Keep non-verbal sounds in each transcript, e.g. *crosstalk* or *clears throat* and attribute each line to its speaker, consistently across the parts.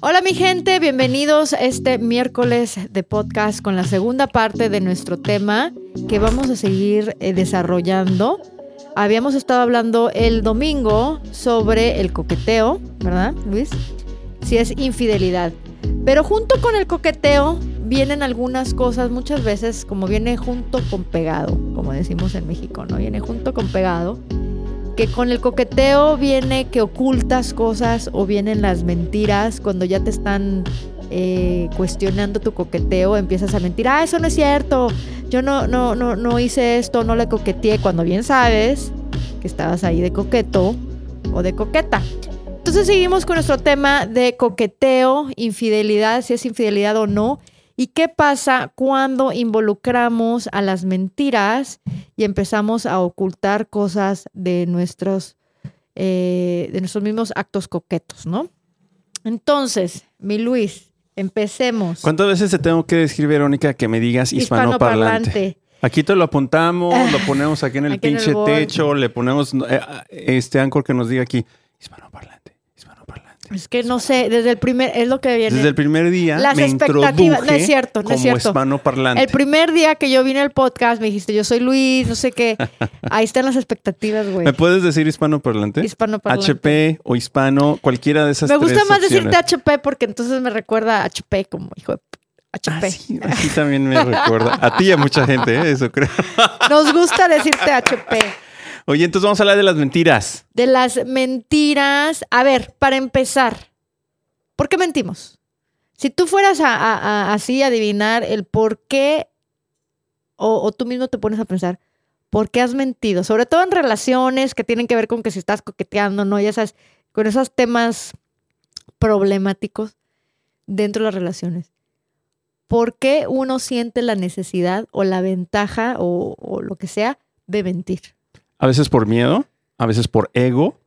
Speaker 1: Hola mi gente, bienvenidos este miércoles de podcast con la segunda parte de nuestro tema que vamos a seguir eh, desarrollando. Habíamos estado hablando el domingo sobre el coqueteo, ¿verdad, Luis? Si es infidelidad. Pero junto con el coqueteo vienen algunas cosas, muchas veces como viene junto con pegado, como decimos en México, ¿no? Viene junto con pegado que con el coqueteo viene que ocultas cosas o vienen las mentiras cuando ya te están eh, cuestionando tu coqueteo, empiezas a mentir, ah, eso no es cierto, yo no, no, no, no hice esto, no le coqueteé, cuando bien sabes que estabas ahí de coqueto o de coqueta. Entonces seguimos con nuestro tema de coqueteo, infidelidad, si es infidelidad o no. ¿Y qué pasa cuando involucramos a las mentiras y empezamos a ocultar cosas de nuestros, eh, de nuestros mismos actos coquetos, ¿no? Entonces, mi Luis, empecemos.
Speaker 2: ¿Cuántas veces te tengo que decir, Verónica, que me digas hispanoparlante? Aquí te lo apuntamos, *laughs* lo ponemos aquí en el pinche techo, le ponemos eh, este ancor que nos diga aquí hispanoparlante.
Speaker 1: Es que no sé, desde el primer, es lo que viene.
Speaker 2: Desde el primer día Las me expectativas,
Speaker 1: no es cierto, no es cierto.
Speaker 2: parlante.
Speaker 1: El primer día que yo vine al podcast me dijiste, yo soy Luis, no sé qué. *laughs* Ahí están las expectativas, güey.
Speaker 2: ¿Me puedes decir hispanoparlante?
Speaker 1: Hispanoparlante.
Speaker 2: HP o hispano, cualquiera de esas
Speaker 1: Me gusta más decirte HP porque entonces me recuerda a HP como hijo de HP.
Speaker 2: Así, también me recuerda. A ti y a mucha gente, ¿eh? eso creo. *laughs*
Speaker 1: Nos gusta decirte HP.
Speaker 2: Oye, entonces vamos a hablar de las mentiras.
Speaker 1: De las mentiras. A ver, para empezar, ¿por qué mentimos? Si tú fueras a, así a adivinar el por qué, o, tú mismo te pones a pensar, ¿por qué has mentido? Sobre todo en relaciones que tienen que ver con que si estás coqueteando, ¿no? Ya sabes, con esos temas problemáticos dentro de las relaciones. ¿Por qué uno siente la necesidad o la ventaja o lo que sea de mentir?
Speaker 2: A veces por miedo, a veces por ego.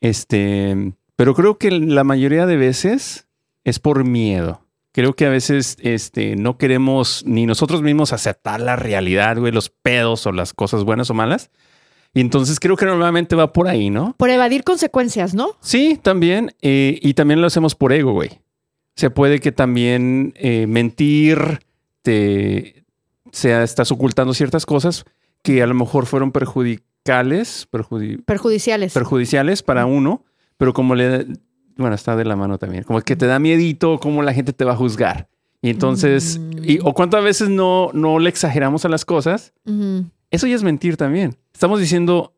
Speaker 2: Este, pero creo que la mayoría de veces es por miedo. Creo que a veces este, no queremos ni nosotros mismos aceptar la realidad, güey, los pedos o las cosas buenas o malas. Y entonces creo que normalmente va por ahí, ¿no?
Speaker 1: Por evadir consecuencias, ¿no?
Speaker 2: Sí, también. Eh, y también lo hacemos por ego, güey. Se puede que también eh, mentir te sea, estás ocultando ciertas cosas que a lo mejor fueron perjudicales,
Speaker 1: perjudiciales.
Speaker 2: perjudiciales para uno, pero como le, bueno, está de la mano también, como que te da miedito cómo la gente te va a juzgar. Y entonces, y, o cuántas veces no, no le exageramos a las cosas, eso ya es mentir también. Estamos diciendo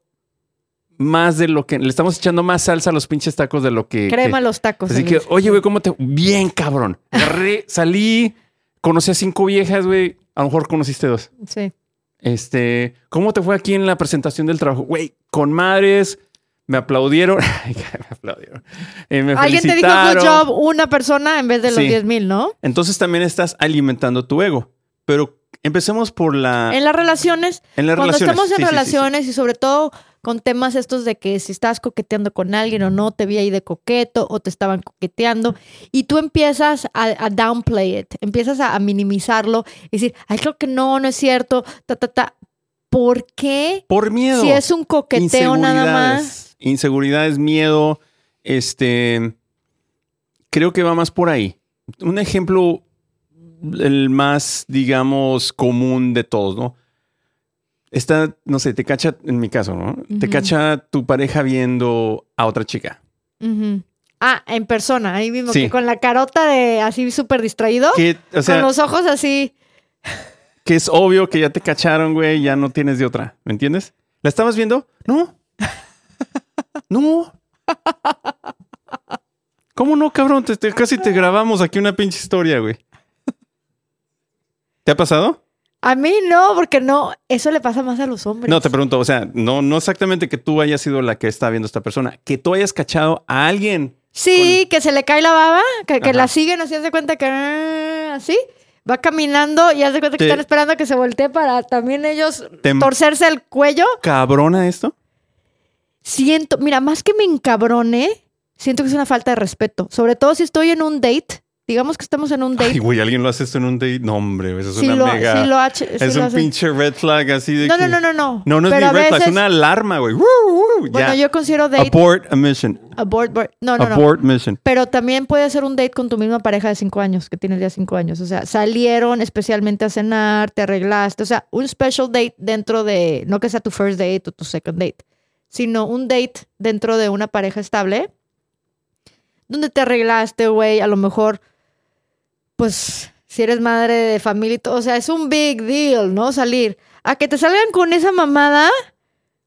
Speaker 2: más de lo que le estamos echando más salsa a los pinches tacos de lo que
Speaker 1: crema los tacos.
Speaker 2: Así que, oye, güey, ¿cómo te bien cabrón? salí, conocí a cinco viejas, güey, a lo mejor conociste dos.
Speaker 1: Sí.
Speaker 2: Este, ¿cómo te fue aquí en la presentación del trabajo? Güey, con madres, me aplaudieron. *laughs* me aplaudieron.
Speaker 1: Eh, Alguien te dijo good job, una persona en vez de los 10 mil, ¿no?
Speaker 2: Entonces también estás alimentando tu ego. Pero empecemos por la.
Speaker 1: En las relaciones. En las cuando estamos en relaciones y sobre todo con temas estos de que si estás coqueteando con alguien o no, te vi ahí de coqueto o te estaban coqueteando y tú empiezas a, downplay it, empiezas a, minimizarlo y decir, ay, creo que no, no es cierto, ta, ta, ta. ¿Por qué?
Speaker 2: Por miedo.
Speaker 1: Si es un coqueteo nada más.
Speaker 2: Inseguridades, miedo, este, creo que va más por ahí. Un ejemplo, el más, digamos, común de todos, ¿no? Está, no sé, te cacha, en mi caso, ¿no? Te cacha tu pareja viendo a otra chica.
Speaker 1: Ah, en persona, ahí mismo, que con la carota de así súper distraído. con los ojos así.
Speaker 2: Que es obvio que ya te cacharon, güey, ya no tienes de otra, ¿me entiendes? ¿La estabas viendo? No. *laughs* no. ¿Cómo no, cabrón? casi te grabamos aquí una pinche historia, güey. ¿Te ha pasado?
Speaker 1: A mí no, porque no, eso le pasa más a los hombres.
Speaker 2: No, te pregunto, o sea, no, no exactamente que tú hayas sido la que está viendo esta persona, que tú hayas cachado a alguien.
Speaker 1: Sí, que se le cae la baba, que, la siguen, así hace cuenta que ah, así va caminando y hace cuenta que están esperando a que se voltee para también ellos torcerse el cuello.
Speaker 2: ¿Cabrona esto?
Speaker 1: Siento, mira, más que me encabrone, siento que es una falta de respeto. Sobre todo si estoy en un date digamos que estamos en un date.
Speaker 2: Ay, güey, ¿alguien lo hace esto en un date? No, hombre, eso es
Speaker 1: sí
Speaker 2: una
Speaker 1: lo,
Speaker 2: mega...
Speaker 1: sí lo ha- sí
Speaker 2: es
Speaker 1: lo
Speaker 2: un
Speaker 1: hace.
Speaker 2: pinche red flag así de
Speaker 1: No,
Speaker 2: que...
Speaker 1: no, no, no, no.
Speaker 2: No, no es
Speaker 1: Pero
Speaker 2: ni red flag, es
Speaker 1: veces-
Speaker 2: una alarma, güey.
Speaker 1: Bueno,
Speaker 2: ya.
Speaker 1: yo considero date
Speaker 2: Abort a mission.
Speaker 1: abort, abort- no, no, no.
Speaker 2: Abort mission.
Speaker 1: Pero también puede ser un date con tu misma pareja de cinco años, que tienes ya cinco años. O sea, salieron especialmente a cenar, te arreglaste. O sea, un special date dentro de, no que sea tu first date o tu second date, sino un date dentro de una pareja estable, donde te arreglaste, güey, a lo mejor, pues, si eres madre de familia y todo, o sea, es un big deal, ¿no? Salir. A que te salgan con esa mamada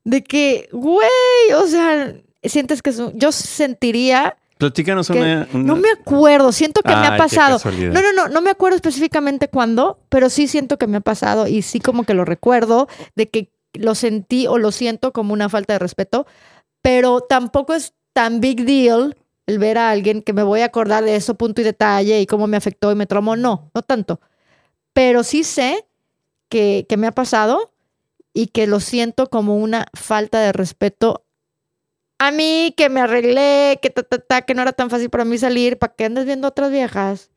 Speaker 1: de que, güey, o sea, sientes que es un- yo sentiría
Speaker 2: Platícanos
Speaker 1: que-
Speaker 2: una... una-
Speaker 1: no me acuerdo, siento que me ha pasado. No, no, no, no me acuerdo específicamente cuándo, pero sí siento que me ha pasado y sí como que lo recuerdo de que lo sentí o lo siento como una falta de respeto, pero tampoco es tan big deal el ver a alguien que me voy a acordar de eso punto y detalle y cómo me afectó y me traumó, no, no tanto. Pero sí sé que, que me ha pasado y que lo siento como una falta de respeto a mí, que me arreglé, que ta, ta, ta, que no era tan fácil para mí salir, para que andes viendo otras viejas.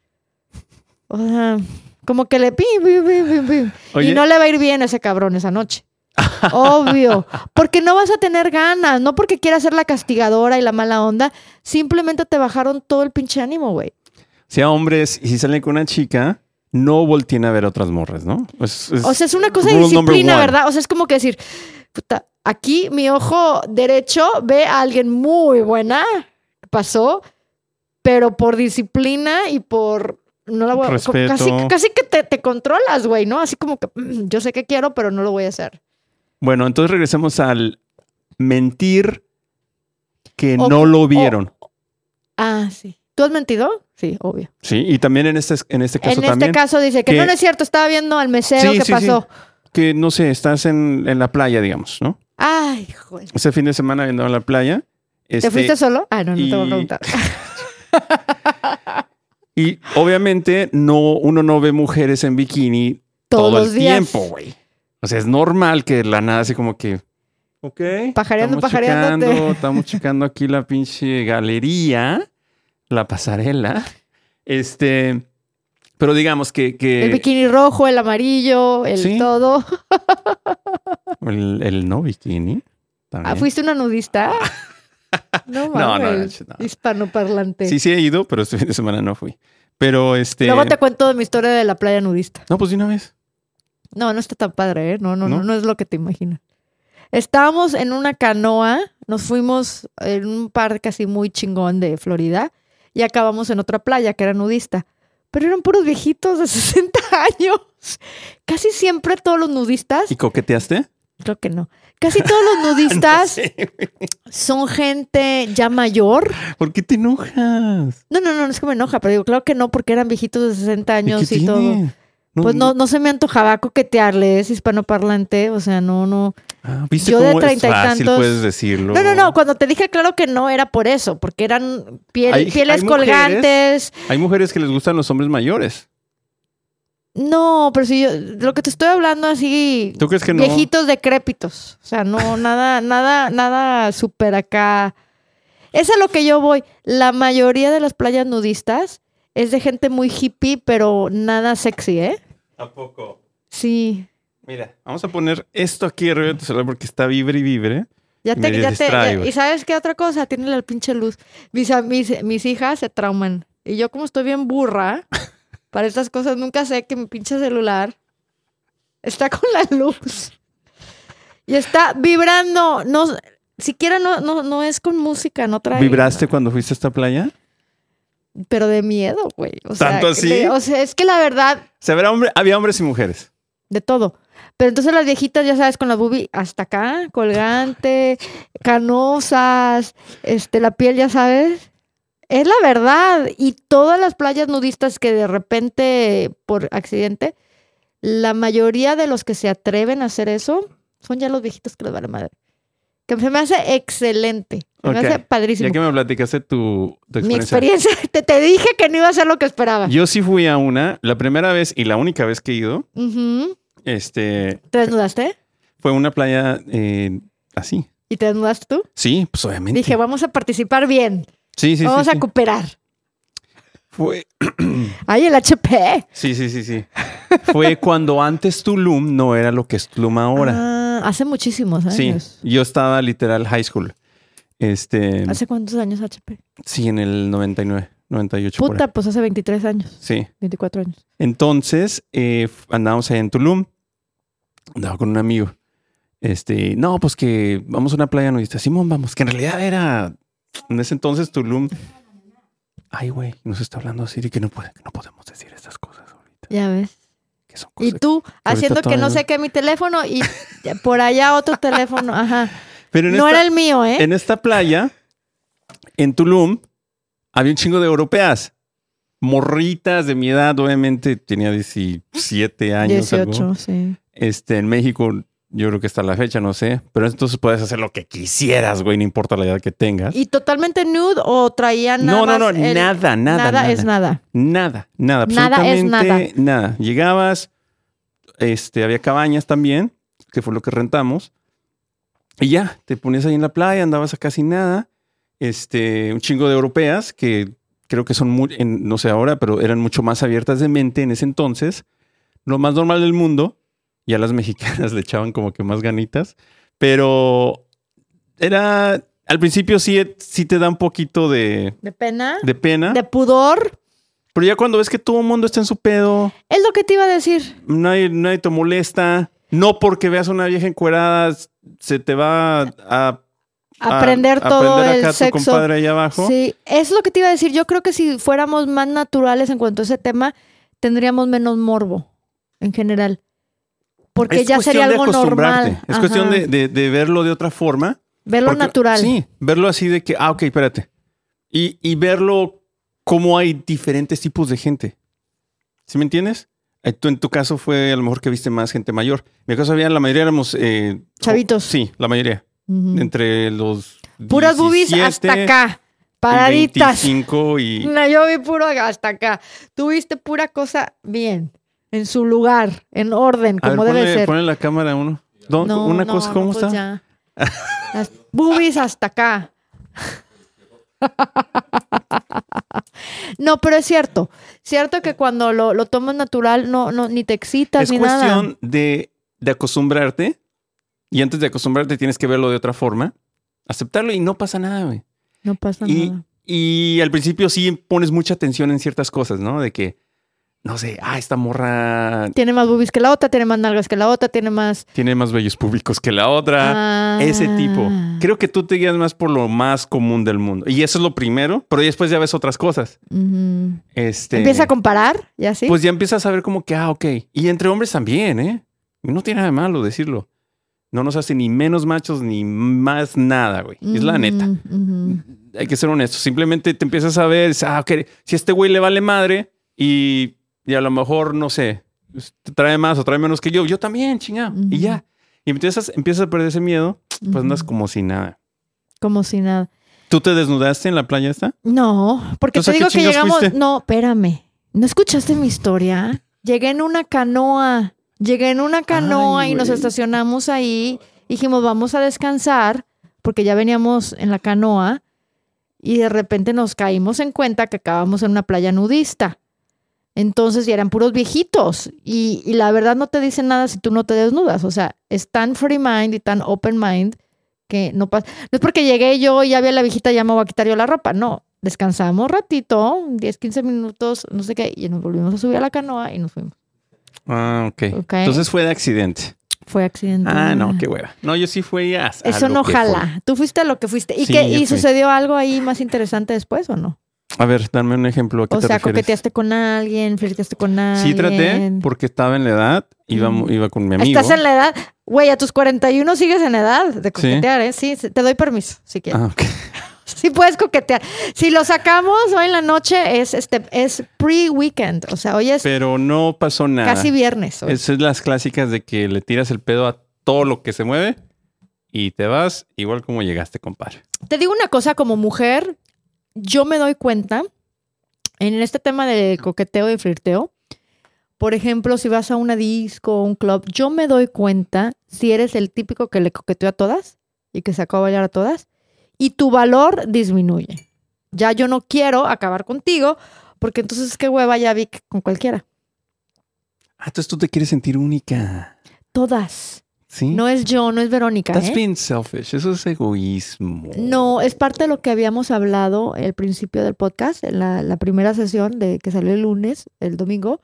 Speaker 1: O sea, como que le pi, pi, pi, pi, pi.
Speaker 2: Oye.
Speaker 1: Y no le va a ir bien a ese cabrón esa noche. Obvio. Porque no vas a tener ganas, no porque quieras ser la castigadora y la mala onda, simplemente te bajaron todo el pinche ánimo, güey.
Speaker 2: Sea hombres y si salen con una chica, no volteen a ver otras morras, ¿no? Es- es
Speaker 1: O sea, es una cosa de disciplina. ¿verdad? O sea, es como que decir, puta, aquí mi ojo derecho ve a alguien muy buena, pasó, pero por disciplina y por no la voy a
Speaker 2: Respeto.
Speaker 1: casi, casi que te, te controlas, güey, ¿no? Así como que "Mm, yo sé que quiero, pero no lo voy a hacer.
Speaker 2: Bueno, entonces regresemos al mentir que
Speaker 1: O-
Speaker 2: no lo vieron.
Speaker 1: Ah, sí. ¿Tú has mentido? Sí, obvio.
Speaker 2: Sí, y también en este, en este caso
Speaker 1: en
Speaker 2: también.
Speaker 1: este caso dice que,
Speaker 2: que-
Speaker 1: no, es cierto, estaba viendo al mesero
Speaker 2: Sí,
Speaker 1: que
Speaker 2: sí, sí.
Speaker 1: pasó.
Speaker 2: Que no sé, estás en, en la playa, digamos, ¿no?
Speaker 1: Ay, joder.
Speaker 2: Ese fin de semana viendo a la playa.
Speaker 1: ¿Te
Speaker 2: este,
Speaker 1: fuiste solo? Ah, no, no te voy a
Speaker 2: y-
Speaker 1: preguntar. *laughs* *laughs*
Speaker 2: Y obviamente no, uno no ve mujeres en bikini
Speaker 1: Todos
Speaker 2: todo
Speaker 1: los
Speaker 2: el
Speaker 1: días.
Speaker 2: tiempo, güey. O sea, es normal que de la nada así como que. Ok.
Speaker 1: Pajareando,
Speaker 2: checando, Estamos checando aquí la pinche galería, la pasarela. Este. Pero digamos que. que
Speaker 1: El bikini rojo, el amarillo, el
Speaker 2: Sí.
Speaker 1: todo. *laughs*
Speaker 2: el, el no bikini. también.
Speaker 1: Ah, ¿Fuiste una nudista? *laughs* No
Speaker 2: No, no, no.
Speaker 1: Hispanoparlante.
Speaker 2: Sí, sí he ido, pero este fin de semana no fui. Pero este.
Speaker 1: Luego te cuento de mi historia de la playa nudista.
Speaker 2: No, pues de una vez.
Speaker 1: No, no está tan padre, ¿eh? No, no, no,
Speaker 2: ¿No?
Speaker 1: no es lo que te imaginas. Estábamos en una canoa, nos fuimos en un parque así muy chingón de Florida y acabamos en otra playa que era nudista. Pero eran puros viejitos de *laughs* 60 años. Casi siempre todos los nudistas,
Speaker 2: ¿Y coqueteaste?
Speaker 1: creo que no, casi todos los *laughs* nudistas son gente ya mayor.
Speaker 2: ¿Por qué te enojas?
Speaker 1: No, no, no, no es que me enoja, pero digo, claro que no, porque eran viejitos de 60
Speaker 2: ¿Y
Speaker 1: años
Speaker 2: qué
Speaker 1: y, todo. Pues no, no se me antojaba coquetearles, hispanoparlante, o sea, no, no.
Speaker 2: Ah, ¿Viste
Speaker 1: Yo de
Speaker 2: cómo es
Speaker 1: treinta y tantos-
Speaker 2: puedes decirlo?
Speaker 1: No, no, no, cuando te dije claro que no era por eso, porque eran piel-
Speaker 2: Hay-
Speaker 1: pieles
Speaker 2: hay mujeres-
Speaker 1: colgantes.
Speaker 2: Hay mujeres que les gustan los hombres mayores.
Speaker 1: No, pero si yo, de lo que te estoy hablando así,
Speaker 2: ¿Tú crees que no?
Speaker 1: viejitos decrépitos, o sea, no, *laughs* nada, nada, nada súper acá. Es a lo que yo voy. La mayoría de las playas nudistas es de gente muy hippie, pero nada sexy, ¿eh?
Speaker 2: ¿A poco?
Speaker 1: Sí.
Speaker 2: Mira, vamos a poner esto aquí arriba de tu celular porque está vibre y vibre.
Speaker 1: Ya
Speaker 2: Y
Speaker 1: te, ya te,
Speaker 2: distraigo.
Speaker 1: y sabes qué otra cosa, tiene la pinche luz. Mis, mis, mis hijas se trauman. Y yo como estoy bien burra, *laughs* para estas cosas nunca sé que mi pinche celular está con la luz. Y está vibrando. No, siquiera no, no, no es con música, no trae.
Speaker 2: ¿Vibraste cuando fuiste a esta playa?
Speaker 1: Pero de miedo, güey. O sea,
Speaker 2: ¿Tanto así?
Speaker 1: de- o sea, es que la verdad,
Speaker 2: sea, habrá hombre- había hombres y mujeres.
Speaker 1: de todo. Pero entonces las viejitas, ya sabes, con la boobie hasta acá, colgante, canosas, este, la piel, ya sabes. Es la verdad. Y todas las playas nudistas que de repente, por accidente, la mayoría de los que se atreven a hacer eso son ya los viejitos que les vale madre. Que se me hace excelente. Se me hace padrísimo.
Speaker 2: Ya que me platicaste tu, tu
Speaker 1: Mi
Speaker 2: experiencia.
Speaker 1: experiencia, *laughs* te, te dije que no iba a ser lo que esperaba.
Speaker 2: Yo sí fui a una, la primera vez y la única vez que he ido, este,
Speaker 1: ¿Te desnudaste?
Speaker 2: fue una playa eh, así.
Speaker 1: ¿Y te desnudaste tú?
Speaker 2: Sí, pues obviamente.
Speaker 1: Dije, vamos a participar bien.
Speaker 2: sí, sí,
Speaker 1: vamos
Speaker 2: sí.
Speaker 1: a cooperar.
Speaker 2: Fue, *clears throat*
Speaker 1: Ay, el HP.
Speaker 2: sí, sí, sí, sí. Fue cuando antes Tulum no era lo que es Tulum ahora.
Speaker 1: Ah, hace muchísimos
Speaker 2: sí,
Speaker 1: años.
Speaker 2: yo estaba literal high school. Este,
Speaker 1: ¿Hace cuántos años HP?
Speaker 2: sí, en el 99, 98. por ahí.
Speaker 1: Puta, pues hace 23 años,
Speaker 2: Sí.
Speaker 1: 24 años.
Speaker 2: Entonces, eh, andábamos ahí en Tulum. Andaba con un amigo. Este, no, pues que vamos a una playa nudista. Simón, vamos, que en realidad era en ese entonces Tulum. Ay, güey, nos está hablando así de que no, puede, que no podemos decir estas cosas ahorita.
Speaker 1: Ya ves. Y tú haciendo que no sé qué mi teléfono y por allá otro *laughs* teléfono. Ajá.
Speaker 2: Pero
Speaker 1: No
Speaker 2: esta,
Speaker 1: era el mío, ¿eh?
Speaker 2: en esta playa, en Tulum, había un chingo de europeas. Morritas de mi edad, obviamente tenía 17 años. algo.
Speaker 1: 18, sí.
Speaker 2: Este, en México, yo creo que hasta la fecha, no sé. Pero entonces puedes hacer lo que quisieras, güey, no importa la edad que tengas.
Speaker 1: ¿Y totalmente nude o traían nada
Speaker 2: no, no, no,
Speaker 1: el-
Speaker 2: nada, nada,
Speaker 1: Nada,
Speaker 2: nada.
Speaker 1: es nada.
Speaker 2: Nada, nada,
Speaker 1: Nada es
Speaker 2: absolutamente nada. Llegabas, este, había cabañas también, que fue lo que rentamos. Y ya, te ponías ahí en la playa, andabas a casi nada. Este, un chingo de europeas que creo que son muy, en- no sé ahora, pero eran mucho más abiertas de mente en ese entonces. Lo más normal del mundo. Y a las mexicanas *laughs* le echaban como que más ganitas. Pero era, al principio sí, sí te da un poquito de,
Speaker 1: ¿De pena?
Speaker 2: de pena.
Speaker 1: ¿De pudor?
Speaker 2: Pero ya cuando ves que todo el mundo está en su pedo,
Speaker 1: Es lo que te iba a decir.
Speaker 2: nadie, nadie te molesta. No porque veas a una vieja encuerada, se te va a,
Speaker 1: Aprender
Speaker 2: a
Speaker 1: todo
Speaker 2: aprender
Speaker 1: el
Speaker 2: acá tu
Speaker 1: sexo.
Speaker 2: compadre ahí abajo.
Speaker 1: Sí, es lo que te iba a decir. Yo creo que si fuéramos más naturales en cuanto a ese tema, tendríamos menos morbo en general. Porque
Speaker 2: es
Speaker 1: ya
Speaker 2: cuestión
Speaker 1: sería algo normal.
Speaker 2: Es cuestión
Speaker 1: Ajá.
Speaker 2: de, de- de verlo de otra forma.
Speaker 1: verlo
Speaker 2: Porque-
Speaker 1: natural.
Speaker 2: Sí, verlo así de que, ah, ok, espérate. Y, y verlo como hay diferentes tipos de gente. ¿Sí me entiendes? Eh, Tú en tu caso fue a lo mejor que viste más gente mayor. En mi caso había, la mayoría éramos... eh,
Speaker 1: Chavitos.
Speaker 2: Sí, la mayoría. Entre los...
Speaker 1: Puras boobies
Speaker 2: 17
Speaker 1: hasta acá. Paraditas.
Speaker 2: 25 y... *laughs*
Speaker 1: No, yo vi puro hasta acá. Tú viste pura cosa bien, en su lugar, en orden,
Speaker 2: A ver,
Speaker 1: como debe
Speaker 2: ponle,
Speaker 1: ser.
Speaker 2: ponle la cámara uno. ¿Dó-
Speaker 1: No,
Speaker 2: una
Speaker 1: no,
Speaker 2: cosa, ¿cómo
Speaker 1: pues
Speaker 2: está?
Speaker 1: ya. *laughs* Las boobies hasta acá. No, pero es cierto. Cierto que cuando lo, lo tomas natural, no, no, ni te excitas
Speaker 2: Es
Speaker 1: ni nada.
Speaker 2: cuestión de, de acostumbrarte. Y antes de acostumbrarte tienes que verlo de otra forma. Aceptarlo y no pasa nada, güey.
Speaker 1: No pasa
Speaker 2: Y,
Speaker 1: nada.
Speaker 2: y al principio sí pones mucha atención en ciertas cosas, ¿no? De que, no sé, ah, esta morra
Speaker 1: Tiene más boobies que la otra, tiene más nalgas que la otra, tiene más.
Speaker 2: tiene más bellos públicos que la otra.
Speaker 1: Ah.
Speaker 2: Ese tipo. Creo que tú te guías más por lo más común del mundo. Y eso es lo primero, pero después ya ves otras cosas. Este,
Speaker 1: Empieza a comparar, y así.
Speaker 2: Pues ya empiezas a ver como que, ah, ok. Y entre hombres también, ¿eh? No tiene nada de malo decirlo. No nos hace ni menos machos ni más nada, güey. Es la neta. Hay que ser honestos. Simplemente te empiezas a ver, ah, ok, si a este güey le vale madre y, y a lo mejor, no sé, te trae más o trae menos que yo, yo también, chingado.
Speaker 1: Ujú.
Speaker 2: Y ya. Y empiezas, empiezas a perder ese miedo, pues andas como si nada.
Speaker 1: Como si nada.
Speaker 2: ¿Tú te desnudaste en la playa esta?
Speaker 1: No, porque te
Speaker 2: Entonces, ¿a qué
Speaker 1: digo que llegamos.
Speaker 2: fuiste?
Speaker 1: No, espérame. ¿No escuchaste mi historia? Llegué en una canoa. Llegué en una canoa
Speaker 2: Ay,
Speaker 1: y nos estacionamos ahí. Dijimos, vamos a descansar, porque ya veníamos en la canoa. Y de repente nos caímos en cuenta que acabamos en una playa nudista. Entonces ya eran puros viejitos. Y, y la verdad no te dicen nada si tú no te desnudas. O sea, es tan free mind y tan open mind que no pasa. No es porque llegué yo y ya vi a la viejita, ya me voy a quitar yo la ropa. No, descansamos ratito, 10, 15 minutos, no sé qué, y nos volvimos a subir a la canoa y nos fuimos.
Speaker 2: Ah, ok.
Speaker 1: Ok.
Speaker 2: Entonces fue de accidente.
Speaker 1: Fue accidente.
Speaker 2: Ah, no, qué hueva. No, yo sí fui a. a
Speaker 1: Eso
Speaker 2: lo
Speaker 1: no
Speaker 2: que
Speaker 1: jala. Tú fuiste a lo que fuiste. ¿Y,
Speaker 2: Sí,
Speaker 1: qué, ¿y
Speaker 2: fui.
Speaker 1: sucedió algo ahí más interesante después o no?
Speaker 2: A ver, dame un ejemplo. ¿A qué
Speaker 1: O
Speaker 2: te
Speaker 1: sea,
Speaker 2: refieres?
Speaker 1: coqueteaste con alguien, flirteaste con alguien.
Speaker 2: Sí traté porque estaba en la edad, iba,
Speaker 1: Mm.
Speaker 2: iba con mi amigo.
Speaker 1: Estás en la edad. Güey, a tus 41 sigues en edad de coquetear, ¿eh? Sí, te doy permiso, si quieres.
Speaker 2: Ah, ok. *laughs*
Speaker 1: Sí puedes coquetear. Si lo sacamos hoy en la noche es este es pre-weekend, o sea, hoy es
Speaker 2: Pero no pasó nada.
Speaker 1: casi viernes. hoy.
Speaker 2: Esas es las clásicas de que le tiras el pedo a todo lo que se mueve y te vas igual como llegaste, compadre.
Speaker 1: Te digo una cosa como mujer, yo me doy cuenta en este tema de coqueteo y flirteo. Por ejemplo, si vas a una disco o un club, yo me doy cuenta si eres el típico que le coqueteó a todas y que sacó a bailar a todas y tu valor disminuye. Ya yo no quiero acabar contigo Porque entonces qué hueva ya vi con cualquiera.
Speaker 2: Ah, entonces tú te quieres sentir única.
Speaker 1: Todas.
Speaker 2: ¿Sí?
Speaker 1: No es yo, no es Verónica.
Speaker 2: That's
Speaker 1: ¿eh?
Speaker 2: being selfish. Eso es egoísmo.
Speaker 1: No, es parte de lo que habíamos hablado al principio del podcast, en la, la primera sesión de que salió el lunes, el domingo.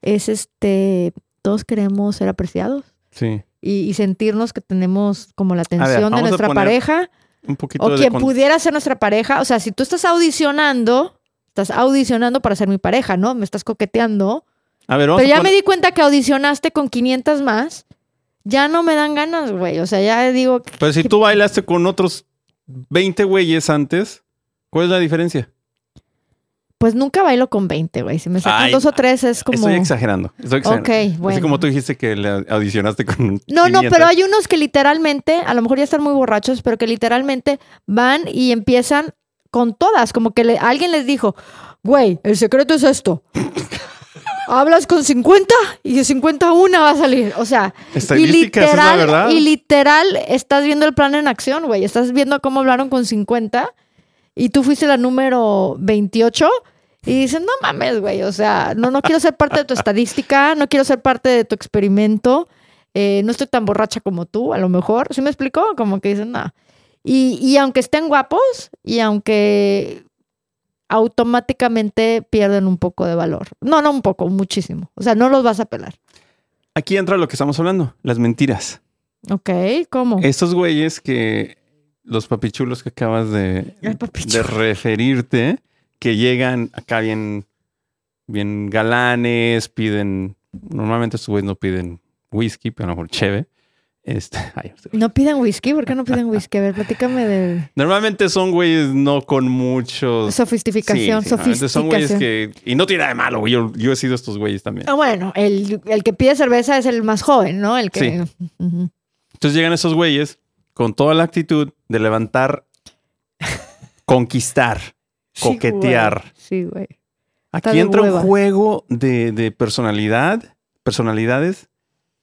Speaker 1: Es este, todos queremos ser apreciados
Speaker 2: Sí.
Speaker 1: y, y sentirnos que tenemos como la atención de nuestra pareja
Speaker 2: Un poquito
Speaker 1: o
Speaker 2: de
Speaker 1: quien
Speaker 2: con-
Speaker 1: pudiera ser nuestra pareja. O sea, si tú estás audicionando, estás audicionando para ser mi pareja, ¿no? Me estás coqueteando.
Speaker 2: A ver, vamos
Speaker 1: Pero
Speaker 2: a
Speaker 1: ya me di cuenta que audicionaste con 500 más. Ya no me dan ganas, güey. O sea, ya digo,
Speaker 2: Pero si tú bailaste con otros 20 güeyes antes, ¿cuál es la diferencia?
Speaker 1: pues nunca bailo con 20, güey. Si me sacan
Speaker 2: Ay,
Speaker 1: dos o tres es como...
Speaker 2: Estoy exagerando. Estoy exagerando.
Speaker 1: Ok, bueno.
Speaker 2: Así como tú dijiste que le audicionaste con.
Speaker 1: No, no,
Speaker 2: 500.
Speaker 1: pero hay unos que literalmente, a lo mejor ya están muy borrachos, pero que literalmente van y empiezan con todas. Como que le- alguien les dijo, güey, el secreto es esto. *laughs* Hablas con 50 y de 50 una va a salir. O sea, y
Speaker 2: es la
Speaker 1: literal,
Speaker 2: verdad.
Speaker 1: y literal estás viendo el plan en acción, güey. Estás viendo cómo hablaron con 50 y tú fuiste la número 28 y dices, no mames, güey. O sea, no, no quiero ser parte de tu estadística, no quiero ser parte de tu experimento. eh, no estoy tan borracha como tú, a lo mejor. ¿Sí me explico? Como que dicen, no. Y, y aunque estén guapos y aunque automáticamente pierden un poco de valor. No, no un poco, muchísimo. O sea, no los vas a pelar.
Speaker 2: Aquí entra lo que estamos hablando, las mentiras.
Speaker 1: Ok, ¿cómo?
Speaker 2: Estos güeyes que. Los papichulos que acabas de, referirte, que llegan acá bien, bien galanes, piden. Normalmente estos güeyes no piden whisky, pero a lo mejor cheve. Este, *laughs* ay,
Speaker 1: No piden whisky, ¿por qué no piden whisky? A ver, platícame de
Speaker 2: Normalmente son güeyes no con muchos.
Speaker 1: sofisticación,
Speaker 2: Sí, sí, normalmente Son güeyes
Speaker 1: sofisticación.
Speaker 2: que. Y no tiene nada de malo, güey. Yo, yo he sido estos güeyes también.
Speaker 1: Ah, bueno, el, el que pide cerveza es el más joven, ¿no? El que... Ujú.
Speaker 2: Entonces llegan esos güeyes con toda la actitud de levantar, conquistar,
Speaker 1: Sí,
Speaker 2: coquetear.
Speaker 1: Sí, güey.
Speaker 2: Aquí entra
Speaker 1: hueva.
Speaker 2: un juego de, de personalidad, personalidades.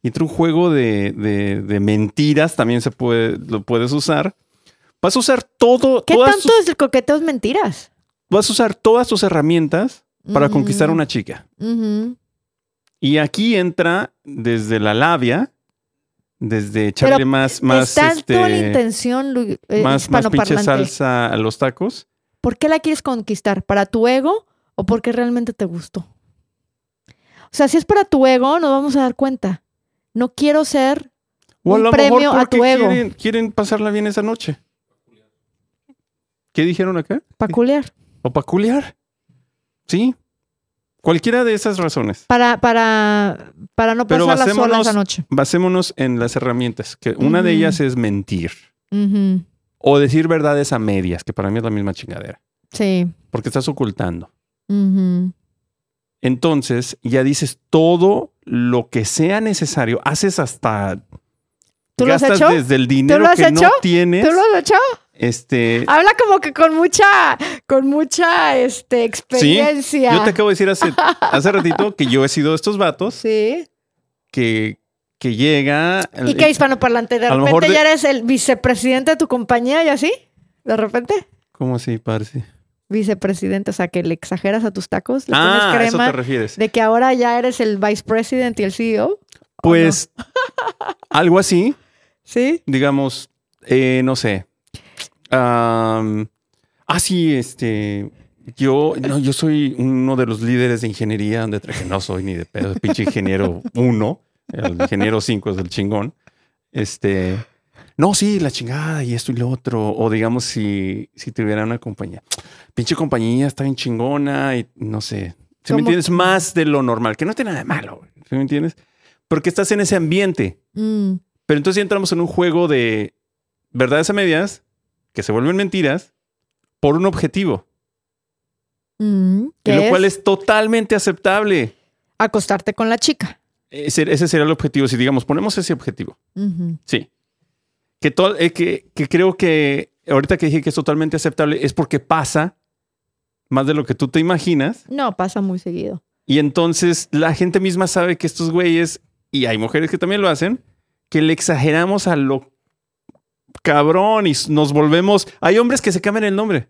Speaker 2: Y Entra un juego de, de- de mentiras, también se puede, lo puedes usar. Vas a usar todo,
Speaker 1: ¿Qué tanto es el coqueteo es mentiras?
Speaker 2: vas a usar todas tus herramientas para conquistar a una chica. Y aquí entra desde la labia, desde echarle
Speaker 1: Pero
Speaker 2: más, más,
Speaker 1: Está
Speaker 2: este,
Speaker 1: toda la intención eh,
Speaker 2: más, más pinche salsa a los tacos.
Speaker 1: ¿Por qué la quieres conquistar? ¿Para tu ego o porque realmente te gustó? O sea, si es para tu ego, nos vamos a dar cuenta. No quiero ser
Speaker 2: O a
Speaker 1: Un
Speaker 2: lo
Speaker 1: premio
Speaker 2: mejor
Speaker 1: a tu ego.
Speaker 2: Quieren, quieren pasarla bien esa noche. ¿Qué dijeron acá?
Speaker 1: peculiar.
Speaker 2: O peculiar. Sí. Cualquiera de esas razones.
Speaker 1: Para, para, para no pasarla sola esa noche.
Speaker 2: Basémonos en las herramientas. Que una de ellas es mentir. O decir verdades a medias, que para mí es la misma chingadera.
Speaker 1: Sí.
Speaker 2: Porque estás ocultando.
Speaker 1: Ujú.
Speaker 2: Entonces ya dices todo lo que sea necesario. Haces hasta.
Speaker 1: ¿Tú lo has
Speaker 2: gastas
Speaker 1: hecho?
Speaker 2: desde el dinero
Speaker 1: lo has
Speaker 2: que no
Speaker 1: hecho?
Speaker 2: tienes.
Speaker 1: ¿Tú lo has hecho?
Speaker 2: Este.
Speaker 1: Habla como que con mucha, con mucha este, experiencia.
Speaker 2: Yo te acabo de decir hace, *laughs* hace ratito que yo he sido de estos vatos
Speaker 1: Sí.
Speaker 2: que, que llega.
Speaker 1: ¿Y qué hispanoparlante? ¿De repente
Speaker 2: de-
Speaker 1: ya eres el vicepresidente de tu compañía y así? ¿De repente?
Speaker 2: ¿Cómo así, parce?
Speaker 1: Vicepresidente, o sea, que le exageras a tus tacos, le
Speaker 2: Ah, a eso te refieres.
Speaker 1: de que ahora ya eres el vicepresidente y el CEO. ¿o
Speaker 2: Pues *laughs* algo así,
Speaker 1: ¿Sí?
Speaker 2: digamos, eh, no sé. Am, ah, sí, este. Yo, no, yo soy uno de los líderes de ingeniería, donde que no soy ni de pedo, pinche ingeniero uno, el ingeniero cinco es el chingón. Este, no, sí, la chingada y esto y lo otro. O digamos, si, si tuviera una compañía, pinche compañía está bien chingona y no sé. Si me entiendes, más de lo normal, que no tiene nada de malo, ¿sí me entiendes? Porque estás en ese ambiente.
Speaker 1: Mm.
Speaker 2: Pero entonces ya entramos en un juego de verdades a medias que se vuelven mentiras por un objetivo,
Speaker 1: Mm.
Speaker 2: y
Speaker 1: ¿Qué
Speaker 2: lo cual
Speaker 1: es?
Speaker 2: totalmente aceptable.
Speaker 1: Acostarte con la chica.
Speaker 2: Ese, ese sería el objetivo. Si digamos, ponemos ese objetivo. Sí. Que, to- eh, que, que creo que ahorita que dije que es totalmente aceptable es porque pasa más de lo que tú te imaginas.
Speaker 1: No, pasa muy seguido.
Speaker 2: Y entonces la gente misma sabe que estos güeyes, y hay mujeres que también lo hacen, que le exageramos a lo cabrón y nos volvemos. Hay hombres que se cambian el nombre.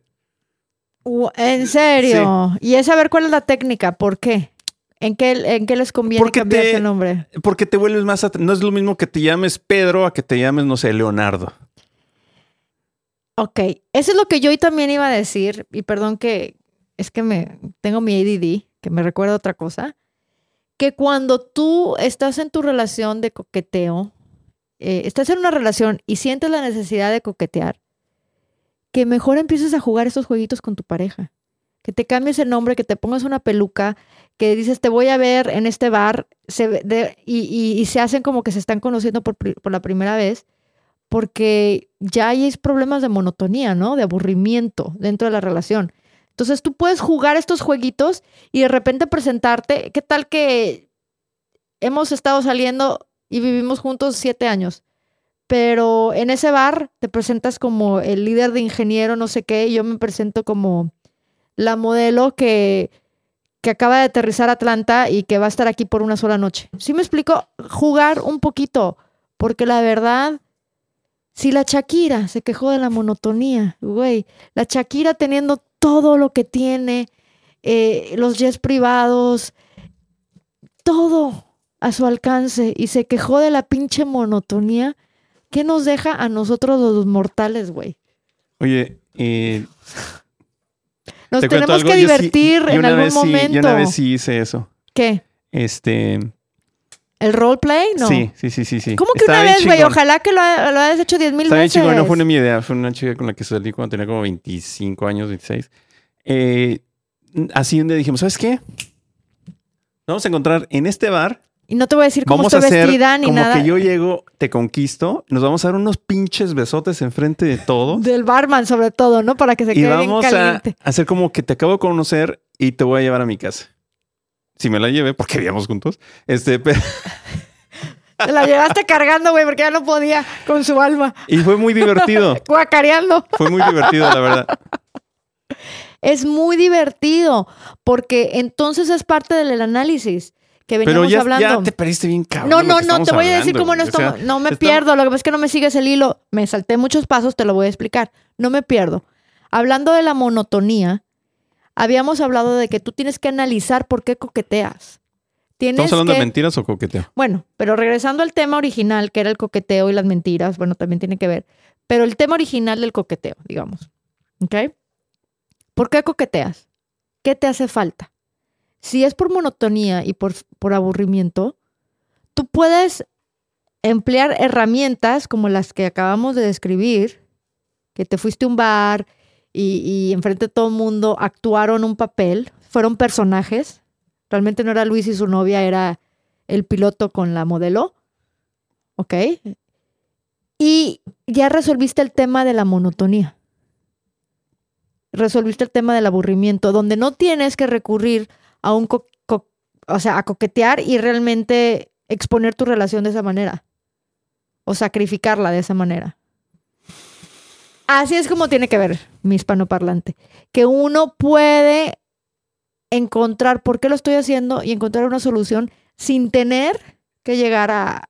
Speaker 1: ¿En serio? Y es saber cuál es la técnica, ¿por qué? ¿En qué, en qué les conviene
Speaker 2: Porque
Speaker 1: cambiarse
Speaker 2: te-
Speaker 1: el nombre?
Speaker 2: Porque te vuelves más... No es lo mismo que te llames Pedro a que te llames, no sé, Leonardo.
Speaker 1: Ok, eso es lo que yo hoy también iba a decir, y perdón que es que me tengo mi ADD, que me recuerda otra cosa, que cuando tú estás en tu relación de coqueteo, eh, estás en una relación y sientes la necesidad de coquetear, que mejor empieces a jugar estos jueguitos con tu pareja, que te cambies el nombre, que te pongas una peluca, que dices te voy a ver en este bar, se de- y, y- se hacen como que se están conociendo por, por la primera vez porque ya hay problemas de monotonía, ¿no? De aburrimiento dentro de la relación. Entonces tú puedes jugar estos jueguitos y de repente presentarte. ¿Qué tal que hemos estado saliendo y vivimos juntos siete años? Pero en ese bar te presentas como el líder de ingeniero, no sé qué, y yo me presento como la modelo que, que acaba de aterrizar Atlanta y que va a estar aquí por una sola noche. ¿Sí me explico? Jugar un poquito, porque la verdad, si la Shakira se quejó de la monotonía, güey, la Shakira teniendo todo lo que tiene, eh, los jets privados, todo a su alcance y se quejó de la pinche monotonía, ¿qué nos deja a nosotros los mortales, güey?
Speaker 2: Oye, eh,
Speaker 1: Nos
Speaker 2: te
Speaker 1: tenemos que
Speaker 2: sí-
Speaker 1: divertir en algún
Speaker 2: vez sí-
Speaker 1: momento.
Speaker 2: yo una vez sí hice eso.
Speaker 1: ¿Qué?
Speaker 2: Este...
Speaker 1: ¿El roleplay? No.
Speaker 2: Sí, sí, sí, sí, sí.
Speaker 1: ¿Cómo que
Speaker 2: Estaba
Speaker 1: una vez, güey? Ojalá que lo, ha- lo hayas hecho diez mil
Speaker 2: bien
Speaker 1: veces.
Speaker 2: chingón, no fue una mi idea, fue una chica con la que salí cuando tenía como 25 años, 26. Eh, así donde dijimos, ¿sabes qué? Vamos a encontrar en este bar,
Speaker 1: Y no te voy a decir cómo
Speaker 2: vamos a
Speaker 1: estoy
Speaker 2: hacer
Speaker 1: vestida ni
Speaker 2: como
Speaker 1: nada.
Speaker 2: que yo llego, te conquisto, nos vamos a dar unos pinches besotes enfrente de todos
Speaker 1: Del barman, sobre todo, ¿no? Para que se
Speaker 2: y
Speaker 1: quede bien
Speaker 2: vamos a
Speaker 1: caliente.
Speaker 2: hacer como que te acabo de conocer y te voy a llevar a mi casa. Si me la llevé, porque vivíamos juntos. Este, *laughs* pero-
Speaker 1: Te la llevaste cargando, güey, porque ya no podía con su alma.
Speaker 2: y fue muy divertido. *laughs*
Speaker 1: Guacareando.
Speaker 2: Fue muy divertido, la verdad.
Speaker 1: Es muy divertido, porque entonces es parte del análisis que
Speaker 2: Pero
Speaker 1: veníamos
Speaker 2: ya,
Speaker 1: hablando.
Speaker 2: ya te perdiste bien cabrón.
Speaker 1: No, no, no, te voy a decir cómo no.
Speaker 2: O sea,
Speaker 1: no me pierdo, lo que pasa es que no me sigues el hilo. Me salté muchos pasos, te lo voy a explicar. No me pierdo. Hablando de la monotonía, habíamos hablado de que tú tienes que analizar por qué coqueteas. Tienes
Speaker 2: ¿Estamos hablando
Speaker 1: que...
Speaker 2: de mentiras o coqueteo?
Speaker 1: Bueno, pero regresando al tema original, que era el coqueteo y las mentiras, bueno, también tiene que ver. Pero el tema original del coqueteo, digamos. ¿Ok? ¿Por qué coqueteas? ¿Qué te hace falta? Si es por monotonía y por, por aburrimiento, tú puedes emplear herramientas como las que acabamos de describir, que te fuiste a un bar y, y enfrente de todo mundo actuaron un papel, fueron personajes. Realmente no era Luis y su novia, era el piloto con la modelo. ¿Ok? Y ya resolviste el tema de la monotonía. Resolviste el tema del aburrimiento, donde no tienes que recurrir a un o sea, a coquetear y realmente exponer tu relación de esa manera. O sacrificarla de esa manera. Así es como tiene que ver mi hispanoparlante. Que uno puede encontrar por qué lo estoy haciendo y encontrar una solución sin tener que llegar a,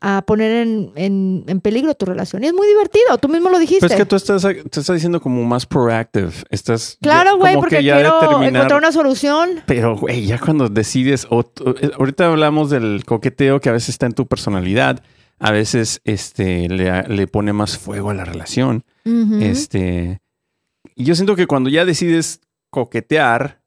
Speaker 1: a poner en, en- en peligro tu relación. Y es muy divertido, tú mismo lo dijiste.
Speaker 2: Pues es que tú estás, te estás diciendo como más proactive. Estás
Speaker 1: claro, güey, porque
Speaker 2: que ya
Speaker 1: quiero
Speaker 2: determinar-
Speaker 1: encontrar una solución.
Speaker 2: Pero, güey, ya cuando decides, o ahorita hablamos del coqueteo que a veces está en tu personalidad, a veces este, le, le pone más fuego a la relación. Este, y yo siento que cuando ya decides coquetear,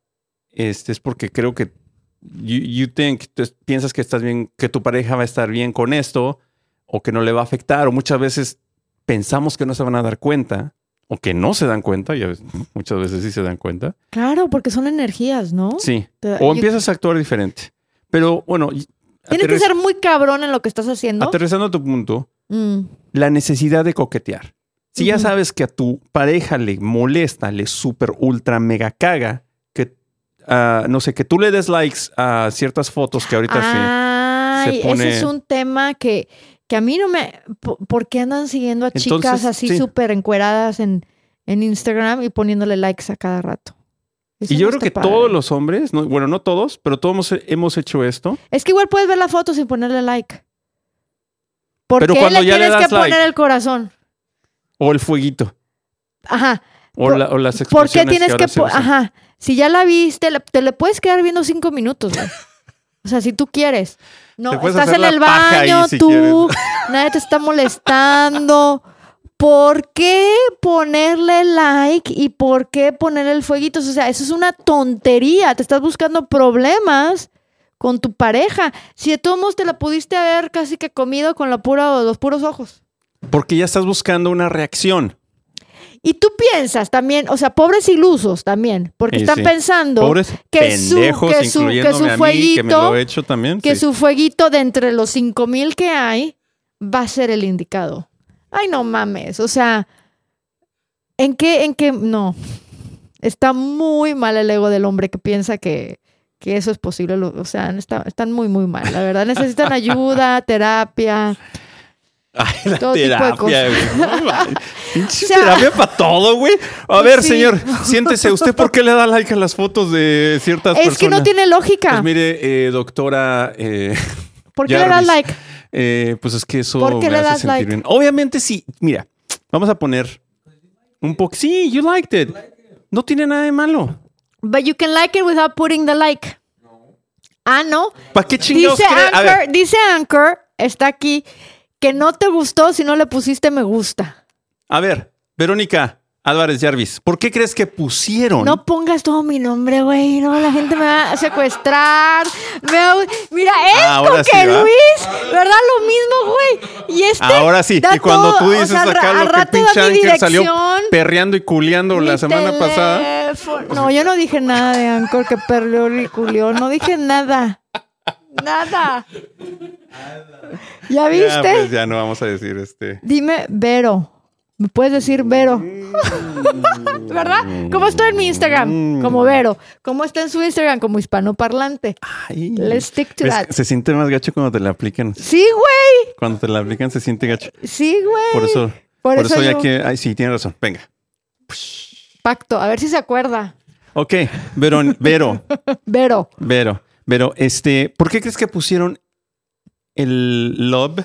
Speaker 2: este, es porque creo que you, you think, piensas que estás bien, que tu pareja va a estar bien con esto, o que no le va a afectar, o muchas veces pensamos que no se van a dar cuenta, o que no se dan cuenta, y a veces- *laughs* muchas veces sí se dan cuenta.
Speaker 1: Claro, porque son energías, ¿no?
Speaker 2: Sí. O empiezas a actuar diferente. Pero bueno,
Speaker 1: Tienes que ser muy cabrón en lo que estás haciendo.
Speaker 2: aterrizando a tu punto,
Speaker 1: Mm,
Speaker 2: la necesidad de coquetear. Si ya sabes que a tu pareja le molesta, le super ultra mega caga, que no sé, que tú le des likes a ciertas fotos que ahorita
Speaker 1: Ay,
Speaker 2: pone-
Speaker 1: ese es un tema que, que a mí no me... po- ¿Por qué andan siguiendo a chicas
Speaker 2: Entonces,
Speaker 1: así
Speaker 2: sí.
Speaker 1: súper encueradas en, en Instagram y poniéndole likes a cada rato? Eso
Speaker 2: Y yo
Speaker 1: no
Speaker 2: creo que
Speaker 1: padre.
Speaker 2: todos los hombres, no- bueno, no todos, pero todos hemos, hemos hecho esto.
Speaker 1: Es que igual puedes ver la foto sin ponerle like. ¿Por
Speaker 2: Pero
Speaker 1: qué
Speaker 2: cuando
Speaker 1: le
Speaker 2: ya le
Speaker 1: tienes que
Speaker 2: das like.
Speaker 1: poner el corazón?
Speaker 2: O el fueguito.
Speaker 1: Ajá.
Speaker 2: O,
Speaker 1: Por-
Speaker 2: la- o las
Speaker 1: ¿Por qué tienes que... po-. Ajá. Si ya la viste, te le puedes quedar viendo cinco minutos, güey. O sea, si tú quieres. No, estás en el baño,
Speaker 2: si
Speaker 1: tú, *laughs* nadie te está molestando. ¿Por qué ponerle like y por qué ponerle el fueguito? O sea, eso es una tontería. Te estás buscando problemas con tu pareja. Si de todos modos te la pudiste haber casi que comido con la pura, los puros ojos.
Speaker 2: Porque ya estás buscando una reacción.
Speaker 1: Y tú piensas también, o sea, pobres ilusos también, porque
Speaker 2: Sí,
Speaker 1: están
Speaker 2: sí.
Speaker 1: pensando
Speaker 2: Pobres
Speaker 1: que su- que su- que su
Speaker 2: mí, que
Speaker 1: fueguito-
Speaker 2: he también.
Speaker 1: que
Speaker 2: sí.
Speaker 1: su fueguito de entre los 5000 que hay va a ser el indicado. Ay, no mames, o sea, ¿en qué, en qué? No. Está muy mal el ego del hombre que piensa que, que eso es posible. O sea, está- están muy, muy mal, la verdad. Necesitan ayuda, terapia.
Speaker 2: Ay, la
Speaker 1: todo tipo de
Speaker 2: terapia,
Speaker 1: cosas.
Speaker 2: güey. *laughs* Pinche
Speaker 1: O sea-
Speaker 2: terapia para todo, güey. A ver,
Speaker 1: sí.
Speaker 2: señor, *laughs* siéntese. ¿Usted por qué le da like a las fotos de ciertas
Speaker 1: Es
Speaker 2: personas?
Speaker 1: que no tiene lógica.
Speaker 2: Pues mire, eh, doctora. eh, *laughs*
Speaker 1: ¿Por qué le das
Speaker 2: Jarvis,
Speaker 1: like?
Speaker 2: eh, pues es que eso
Speaker 1: ¿Por qué
Speaker 2: me
Speaker 1: le
Speaker 2: hace
Speaker 1: das
Speaker 2: sentir
Speaker 1: like?
Speaker 2: bien. Obviamente sí. Mira, vamos a poner un poco. Sí, you liked it. No tiene nada de malo.
Speaker 1: But you can like it without putting the like. Ah, no.
Speaker 2: ¿Para qué chingados
Speaker 1: Dice Anchor, dice Anchor, está aquí, que no te gustó si no le pusiste me gusta.
Speaker 2: a ver, Verónica Álvarez Jarvis, ¿por qué crees que pusieron?
Speaker 1: No pongas todo mi nombre, güey. No, la gente me va a secuestrar. Me va- Mira, esto
Speaker 2: Ah, sí,
Speaker 1: que. Luis, ¿verdad? Lo mismo, güey. Y este.
Speaker 2: Ahora sí, y cuando tú
Speaker 1: o
Speaker 2: dices
Speaker 1: sea,
Speaker 2: acá lo que pinche Anker salió perreando y culeando la semana pasada.
Speaker 1: No, yo no dije nada de Anchor que perdió y culió. No dije nada. Nada. ¿Ya viste?
Speaker 2: Ya, pues ya no vamos a decir este.
Speaker 1: Dime Vero. Me puedes decir Vero. *laughs* ¿Verdad? ¿Cómo estoy en mi Instagram? Como Vero. ¿Cómo está en su Instagram? Como hispanoparlante.
Speaker 2: Ay.
Speaker 1: Let's stick to that.
Speaker 2: Se siente más gacho cuando te la aplican.
Speaker 1: Sí, güey.
Speaker 2: Cuando te la aplican se siente gacho.
Speaker 1: Sí, güey.
Speaker 2: Por eso,
Speaker 1: Por
Speaker 2: por,
Speaker 1: eso
Speaker 2: eso, ya que. Ay, sí, tiene razón. Venga.
Speaker 1: Pacto. A ver si se acuerda.
Speaker 2: Ok, *laughs* Vero, Vero.
Speaker 1: Vero,
Speaker 2: Vero, este, ¿por qué crees que pusieron el love,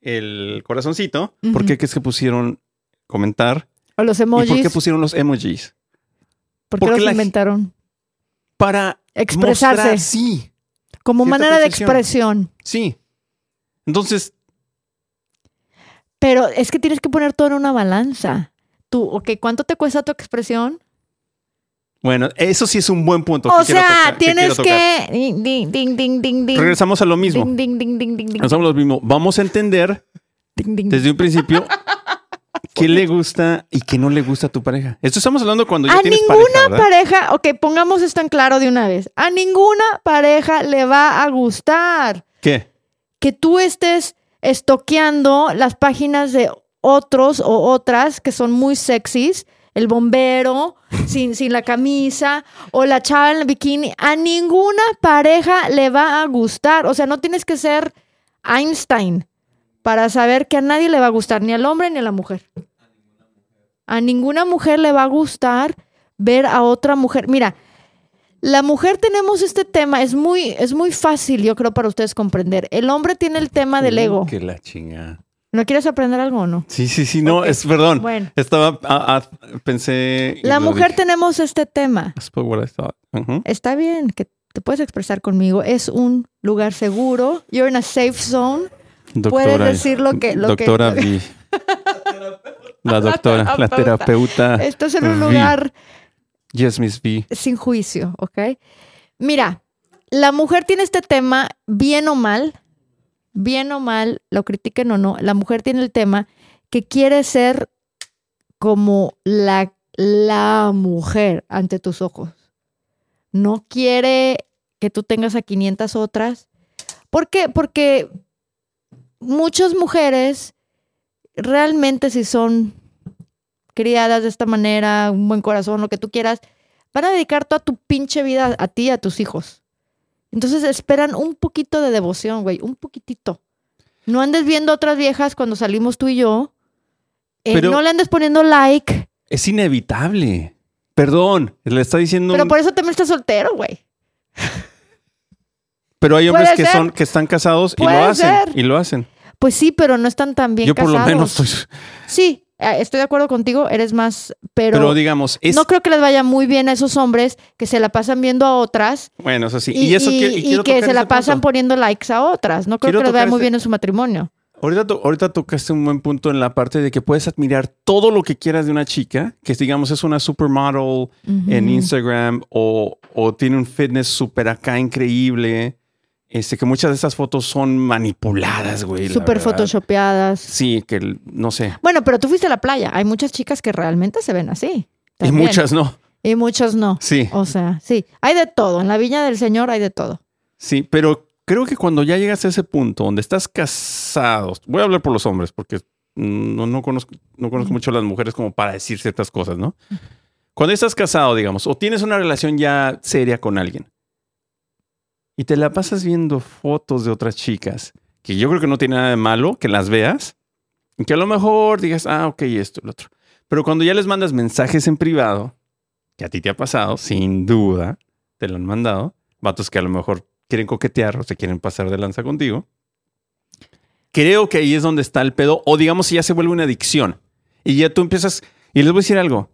Speaker 2: el corazoncito? ¿Por qué crees que pusieron comentar?
Speaker 1: O los
Speaker 2: ¿Y por qué
Speaker 1: emojis.
Speaker 2: pusieron los emojis?
Speaker 1: ¿Por qué
Speaker 2: porque
Speaker 1: los inventaron?
Speaker 2: Para
Speaker 1: Expresarse.
Speaker 2: mostrar- sí,
Speaker 1: Como manera de expresión.
Speaker 2: sí. Entonces,
Speaker 1: Pero es que tienes que poner todo en una balanza. Tú, ok, ¿cuánto te cuesta tu expresión?
Speaker 2: Bueno, eso sí es un buen punto.
Speaker 1: O
Speaker 2: que
Speaker 1: sea,
Speaker 2: tocar,
Speaker 1: tienes que. Ding, ding, ding.
Speaker 2: Regresamos a lo mismo. Regresamos a lo mismo. Vamos a entender desde un principio *laughs* qué le gusta y qué no le gusta a tu pareja. Esto estamos hablando cuando ya
Speaker 1: A
Speaker 2: tienes
Speaker 1: ninguna
Speaker 2: pareja, ¿verdad?
Speaker 1: pareja, ok, pongamos esto en claro de una vez. A ninguna pareja le va a gustar
Speaker 2: ¿Qué?
Speaker 1: que tú estés estoqueando las páginas de otros o otras que son muy sexys. El bombero *laughs* sin, sin la camisa o la chava en el bikini. A ninguna pareja le va a gustar. O sea, no tienes que ser Einstein para saber que a nadie le va a gustar, ni al hombre ni a la mujer. A ninguna mujer le va a gustar ver a otra mujer. Mira, la mujer tenemos este tema, es muy, es muy fácil, yo creo, para ustedes comprender. El hombre tiene el tema del ego.
Speaker 2: Que la chinga.
Speaker 1: ¿No quieres aprender algo o no?
Speaker 2: Sí, sí, sí, no, es, perdón.
Speaker 1: Bueno.
Speaker 2: Estaba, ah, ah, pensé.
Speaker 1: La mujer
Speaker 2: dije.
Speaker 1: tenemos este tema.
Speaker 2: What I thought. Ujú.
Speaker 1: Está bien que te puedes expresar conmigo. Es un lugar seguro. You're in a safe zone. Puedes decir lo que- lo
Speaker 2: doctora
Speaker 1: que-
Speaker 2: Vi. *laughs* La doctora, la terapeuta.
Speaker 1: Esto es en un
Speaker 2: Vi.
Speaker 1: lugar
Speaker 2: Yes, Miss V.
Speaker 1: sin juicio, ¿ok? Mira, la mujer tiene este tema, bien o mal, bien o mal, lo critiquen o no, la mujer tiene el tema que quiere ser como la, la mujer ante tus ojos. No quiere que tú tengas a 500 otras. ¿Por qué? Porque muchas mujeres realmente si son criadas de esta manera, un buen corazón, lo que tú quieras, van a dedicar toda tu pinche vida a ti y a tus hijos. Entonces esperan un poquito de devoción, güey, un poquitito. No andes viendo otras viejas cuando salimos tú y yo. Eh,
Speaker 2: Pero-
Speaker 1: no le andes poniendo like.
Speaker 2: Es inevitable. Perdón, le está diciendo.
Speaker 1: Pero
Speaker 2: un-
Speaker 1: por eso también estás soltero, güey.
Speaker 2: pero hay hombres que
Speaker 1: ser.
Speaker 2: son, que están casados y lo hacen.
Speaker 1: ser.
Speaker 2: Y lo hacen.
Speaker 1: Pues sí, pero no están tan bien
Speaker 2: Yo por
Speaker 1: casados.
Speaker 2: lo menos estoy.
Speaker 1: Sí, estoy de acuerdo contigo, eres más, pero,
Speaker 2: Pero, digamos, es...
Speaker 1: no creo que les vaya muy bien a esos hombres que se la pasan viendo a otras
Speaker 2: Bueno, eso sí.
Speaker 1: y,
Speaker 2: Y, eso
Speaker 1: y- que se la pasan
Speaker 2: punto.
Speaker 1: poniendo likes a otras. No creo
Speaker 2: Quiero
Speaker 1: que les vaya muy bien en su matrimonio.
Speaker 2: Ahorita, to- ahorita tocaste un buen punto en la parte de que puedes admirar todo lo que quieras de una chica, que digamos es una supermodel en. Instagram o, o tiene un fitness súper acá increíble. Este, que muchas de esas fotos son manipuladas, güey.
Speaker 1: Súper photoshopeadas.
Speaker 2: Sí, que no sé.
Speaker 1: Bueno, pero tú fuiste a la playa. Hay muchas chicas que realmente se ven así.
Speaker 2: Y muchas no.
Speaker 1: Y muchas no.
Speaker 2: Sí,
Speaker 1: O sea, sí. Hay de todo. En la viña del Señor hay de todo.
Speaker 2: sí, pero creo que cuando ya llegas a ese punto donde estás casado, voy a hablar por los hombres porque no, no conozco, no conozco mucho a las mujeres como para decir ciertas cosas, ¿no? Cuando estás casado, digamos, o tienes una relación ya seria con alguien y te la pasas viendo fotos de otras chicas, que yo creo que no tiene nada de malo que las veas y que a lo mejor digas, ah, ok, esto, el otro. Pero cuando ya les mandas mensajes en privado, que a ti te ha pasado, sin duda, te lo han mandado, vatos que a lo mejor quieren coquetear o se quieren pasar de lanza contigo. Creo que ahí es donde está el pedo, o digamos si ya se vuelve una adicción y ya tú empiezas, y les voy a decir algo,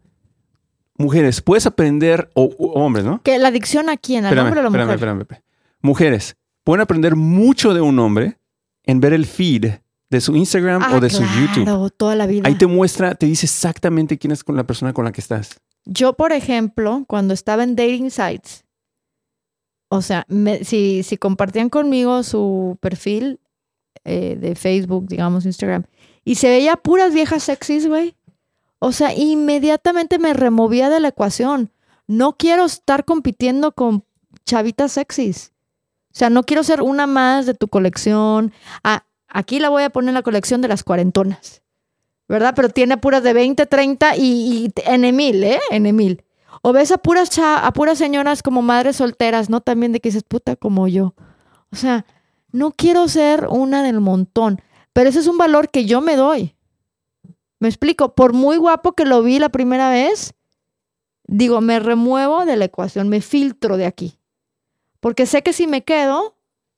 Speaker 2: mujeres, puedes aprender, o, o hombres, ¿no?
Speaker 1: Que la adicción a quién, al
Speaker 2: Espérame,
Speaker 1: hombre o a la
Speaker 2: espérame,
Speaker 1: mujer.
Speaker 2: espérame, espérame. Mujeres, pueden aprender mucho de un hombre en ver el feed de su Instagram
Speaker 1: Ah,
Speaker 2: o de su YouTube.
Speaker 1: toda la vida.
Speaker 2: Ahí te muestra, te dice exactamente quién es con la persona con la que estás.
Speaker 1: Yo, por ejemplo, cuando estaba en dating sites, o sea, me- si, si compartían conmigo su perfil eh, de Facebook, digamos, Instagram, y se veía puras viejas sexys, güey. O sea, inmediatamente me removía de la ecuación. No quiero estar compitiendo con chavitas sexys. O sea, no quiero ser una más de tu colección. Ah, aquí la voy a poner en la colección de las cuarentonas. ¿verdad? Pero tiene puras de 20, 30 y, y en ¿eh? En mil. O ves a puras, cha- a puras señoras como madres solteras, ¿no? También de que dices, puta, como yo. O sea, no quiero ser una del montón, pero ese es un valor que yo me doy. Me explico, por muy guapo que lo vi la primera vez, digo, me remuevo de la ecuación, me filtro de aquí. Porque sé que si me quedo,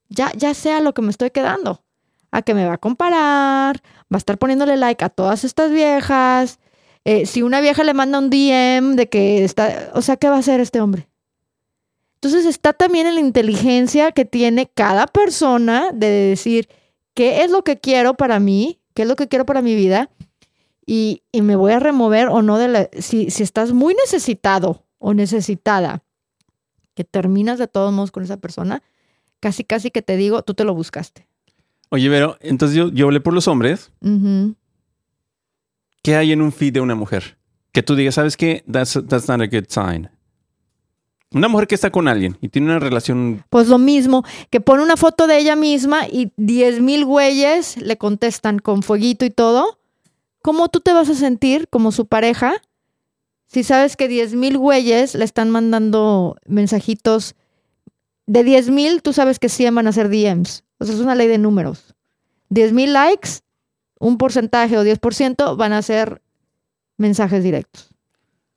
Speaker 1: ya, ya sé lo que me estoy quedando. A que me va a comparar, va a estar poniéndole like a todas estas viejas. Eh, si una vieja le manda un DM de que está, o sea, ¿qué va a hacer este hombre? Entonces está también en la inteligencia que tiene cada persona de decir qué es lo que quiero para mí, qué es lo que quiero para mi vida y, y me voy a remover o no de la... Si, si estás muy necesitado o necesitada, que terminas de todos modos con esa persona, casi casi que te digo, tú te lo buscaste.
Speaker 2: Oye, pero entonces yo, yo hablé por los hombres. ¿Qué hay en un feed de una mujer? Que tú digas, ¿sabes qué? That's, that's not a good sign. Una mujer que está con alguien y tiene una relación.
Speaker 1: Pues lo mismo, que pone una foto de ella misma y 10 mil güeyes le contestan con fueguito y todo. ¿Cómo tú te vas a sentir como su pareja si sabes que 10 mil güeyes le están mandando mensajitos? De 10 mil, tú sabes que 100 van a ser DMs. O sea, es una ley de números. 10 mil likes, un porcentaje o 10% van a ser mensajes directos.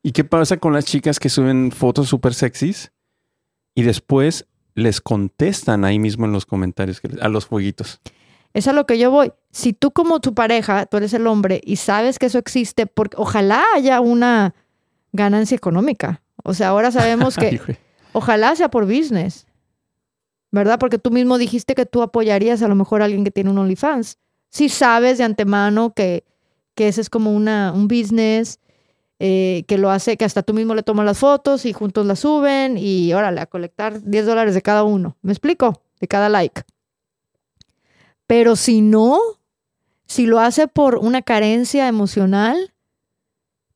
Speaker 2: ¿Y qué pasa con las chicas que suben fotos súper sexys y después les contestan ahí mismo en los comentarios a los fueguitos?
Speaker 1: Es a lo que yo voy. Si tú como tu pareja, tú eres el hombre y sabes que eso existe, porque ojalá haya una ganancia económica. O sea, ahora sabemos *laughs* que ojalá sea por business, ¿verdad? Porque tú mismo dijiste que tú apoyarías a lo mejor a alguien que tiene un OnlyFans. Si sabes de antemano que, que ese es como una, un business, eh, que lo hace, que hasta tú mismo le tomas las fotos y juntos las suben y órale, a colectar 10 dólares de cada uno. ¿Me explico? De cada like. Pero si no, si lo hace por una carencia emocional,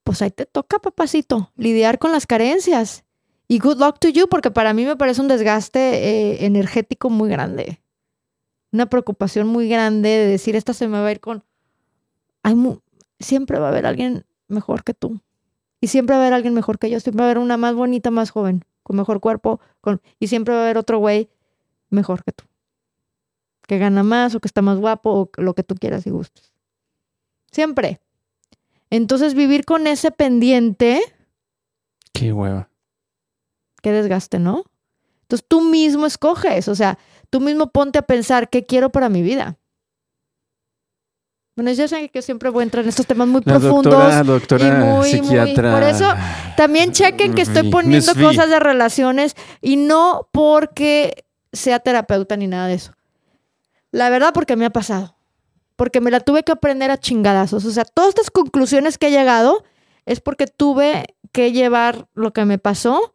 Speaker 1: pues ahí te toca, papacito, lidiar con las carencias. Y good luck to you, porque para mí me parece un desgaste eh, energético muy grande. Una preocupación muy grande de decir, esta se me va a ir con... Hay mu- siempre va a haber alguien mejor que tú. Y siempre va a haber alguien mejor que yo. Siempre va a haber una más bonita, más joven, con mejor cuerpo. Con... Y siempre va a haber otro güey mejor que tú. Que gana más o que está más guapo o lo que tú quieras y gustes. Siempre. Entonces vivir con ese pendiente
Speaker 2: Qué hueva.
Speaker 1: qué desgaste, ¿no? Entonces tú mismo escoges, o sea, tú mismo ponte a pensar qué quiero para mi vida. Bueno, ya saben que yo siempre voy a entrar en estos temas muy
Speaker 2: La
Speaker 1: profundos.
Speaker 2: doctora, doctora
Speaker 1: y muy, muy-
Speaker 2: psiquiatra.
Speaker 1: por eso, También chequen que estoy poniendo cosas de relaciones y no porque sea terapeuta ni nada de eso. La verdad, porque me ha pasado. Porque me la tuve que aprender a chingadazos. O sea, todas estas conclusiones que he llegado es porque tuve que llevar lo que me pasó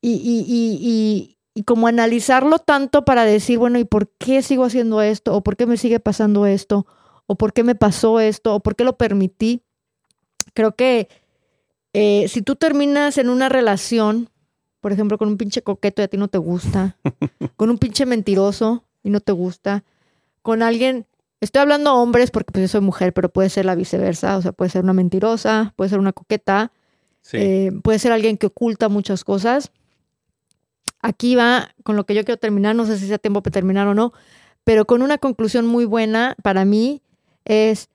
Speaker 1: y, y- y- y- como analizarlo tanto para decir, bueno, ¿y por qué sigo haciendo esto? ¿O por qué me sigue pasando esto? ¿O por qué me pasó esto? ¿O por qué lo permití? Creo que eh, si tú terminas en una relación, por ejemplo, con un pinche coqueto y a ti no te gusta, *laughs* con un pinche mentiroso y no te gusta, con alguien, estoy hablando hombres porque pues yo soy mujer, pero puede ser la viceversa, o sea, puede ser una mentirosa, puede ser una coqueta,
Speaker 2: Sí.
Speaker 1: eh, puede ser alguien que oculta muchas cosas. Aquí va con lo que yo quiero terminar, no sé si sea tiempo para terminar o no, pero con una conclusión muy buena para mí es,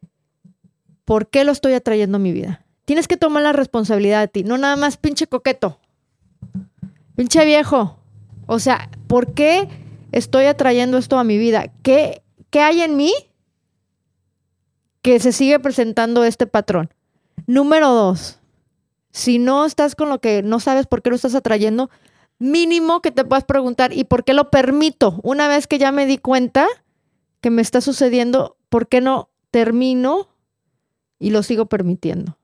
Speaker 1: ¿por qué lo estoy atrayendo a mi vida? Tienes que tomar la responsabilidad de ti, no nada más pinche coqueto, pinche viejo. O sea, ¿por qué estoy atrayendo esto a mi vida? ¿Qué, qué hay en mí que se sigue presentando este patrón? Número dos, si no estás con lo que no sabes por qué lo estás atrayendo, mínimo que te puedas preguntar, ¿y por qué lo permito? Una vez que ya me di cuenta que me está sucediendo, ¿por qué no termino y lo sigo permitiendo?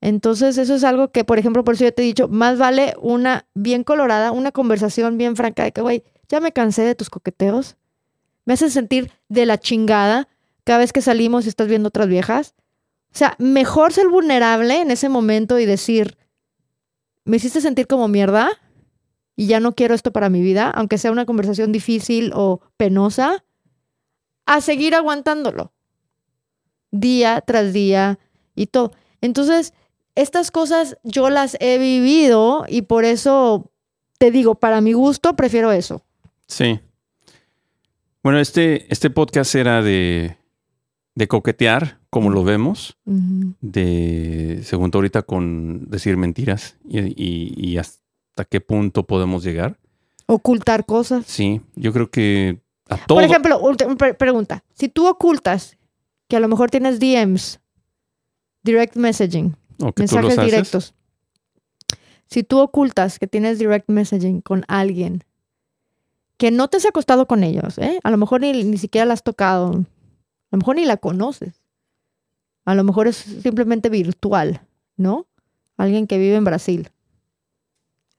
Speaker 1: Entonces, eso es algo que, por ejemplo, por eso yo te he dicho, más vale una bien colorada, una conversación bien franca de que, güey, ya me cansé de tus coqueteos, me hacen sentir de la chingada cada vez que salimos estás viendo otras viejas. O sea, mejor ser vulnerable en ese momento y decir, me hiciste sentir como mierda y ya no quiero esto para mi vida, aunque sea una conversación difícil o penosa, a seguir aguantándolo día tras día y todo. Entonces, estas cosas yo las he vivido y por eso te digo, para mi gusto prefiero eso.
Speaker 2: Sí. Bueno, este, este podcast era de, de coquetear, como lo vemos, de, según tú ahorita, con decir mentiras y, y- y hasta qué punto podemos llegar.
Speaker 1: Ocultar cosas.
Speaker 2: Sí, yo creo que a todo.
Speaker 1: Por ejemplo, pregunta, si tú ocultas que a lo mejor tienes DMs, direct messaging, mensajes directos. Si tú ocultas que tienes direct messaging con alguien que no te has acostado con ellos, ¿eh? a lo mejor ni, ni siquiera la has tocado, a lo mejor ni la conoces, a lo mejor es simplemente virtual, ¿no? Alguien que vive en Brasil.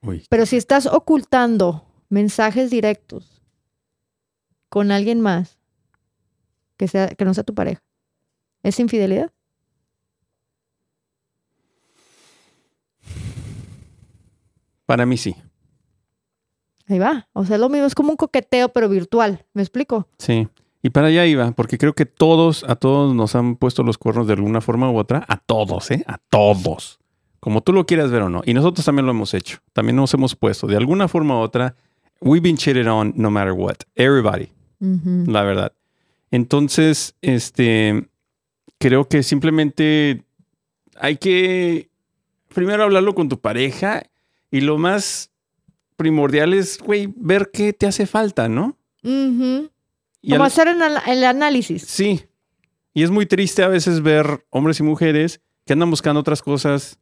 Speaker 2: Uy,
Speaker 1: Pero si estás ocultando mensajes directos con alguien más que, sea, que no sea tu pareja, ¿es infidelidad?
Speaker 2: para mí sí.
Speaker 1: Ahí va. O sea, lo mismo, es como un coqueteo, pero virtual. ¿Me explico?
Speaker 2: Sí. Y para allá iba, porque creo que todos, a todos nos han puesto los cuernos de alguna forma u otra. A todos, ¿eh? A todos. Como tú lo quieras ver o no. Y nosotros también lo hemos hecho. También nos hemos puesto. De alguna forma u otra, we've been cheated on no matter what. Everybody, la verdad. Entonces, este, creo que simplemente hay que primero hablarlo con tu pareja y lo más primordial es, güey, ver qué te hace falta, ¿no?
Speaker 1: Ujú.
Speaker 2: Y
Speaker 1: Como
Speaker 2: al-
Speaker 1: hacer el, el análisis.
Speaker 2: Sí. Y es muy triste a veces ver hombres y mujeres que andan buscando otras cosas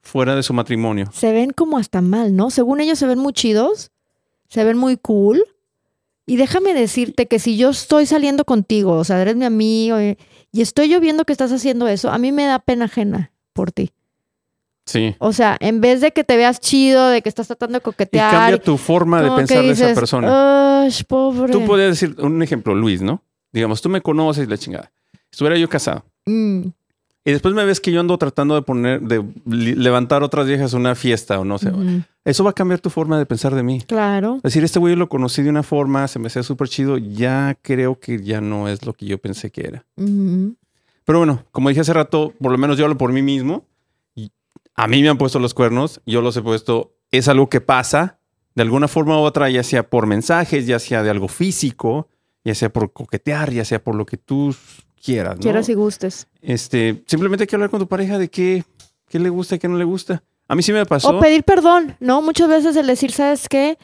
Speaker 2: fuera de su matrimonio.
Speaker 1: Se ven como hasta mal, ¿no? Según ellos se ven muy chidos, se ven muy cool. Y déjame decirte que si yo estoy saliendo contigo, o sea, eres mi amigo, eh, y estoy yo viendo que estás haciendo eso, a mí me da pena ajena por ti.
Speaker 2: Sí.
Speaker 1: O sea, en vez de que te veas chido, de que estás tratando de
Speaker 2: Y
Speaker 1: coquetear.
Speaker 2: cambia tu forma de pensar de esa persona.
Speaker 1: "Ay, pobre.
Speaker 2: Tú podrías decir un ejemplo, Luis, ¿no? Digamos, tú me conoces la chingada. Estuviera yo casado.
Speaker 1: Mm,
Speaker 2: Y después me ves que yo ando tratando de poner, de levantar otras viejas a una fiesta o no sé.
Speaker 1: ujú.
Speaker 2: Eso va a cambiar tu forma de pensar de mí.
Speaker 1: Claro.
Speaker 2: Es decir, este güey lo conocí de una forma, se me hacía súper chido, ya creo que ya no es lo que yo pensé que era.
Speaker 1: Ujú.
Speaker 2: Pero bueno, como dije hace rato, por lo menos yo hablo por mí mismo. A mí me han puesto los cuernos, yo los he puesto. Es algo que pasa de alguna forma u otra, ya sea por mensajes, ya sea de algo físico, ya sea por coquetear, ya sea por lo que tú quieras. ¿no?
Speaker 1: Quieras y gustes.
Speaker 2: Este, simplemente hay que hablar con tu pareja de qué, qué le gusta y qué no le gusta. A mí sí me pasó.
Speaker 1: O pedir perdón, ¿no? Muchas veces el decir, ¿sabes qué?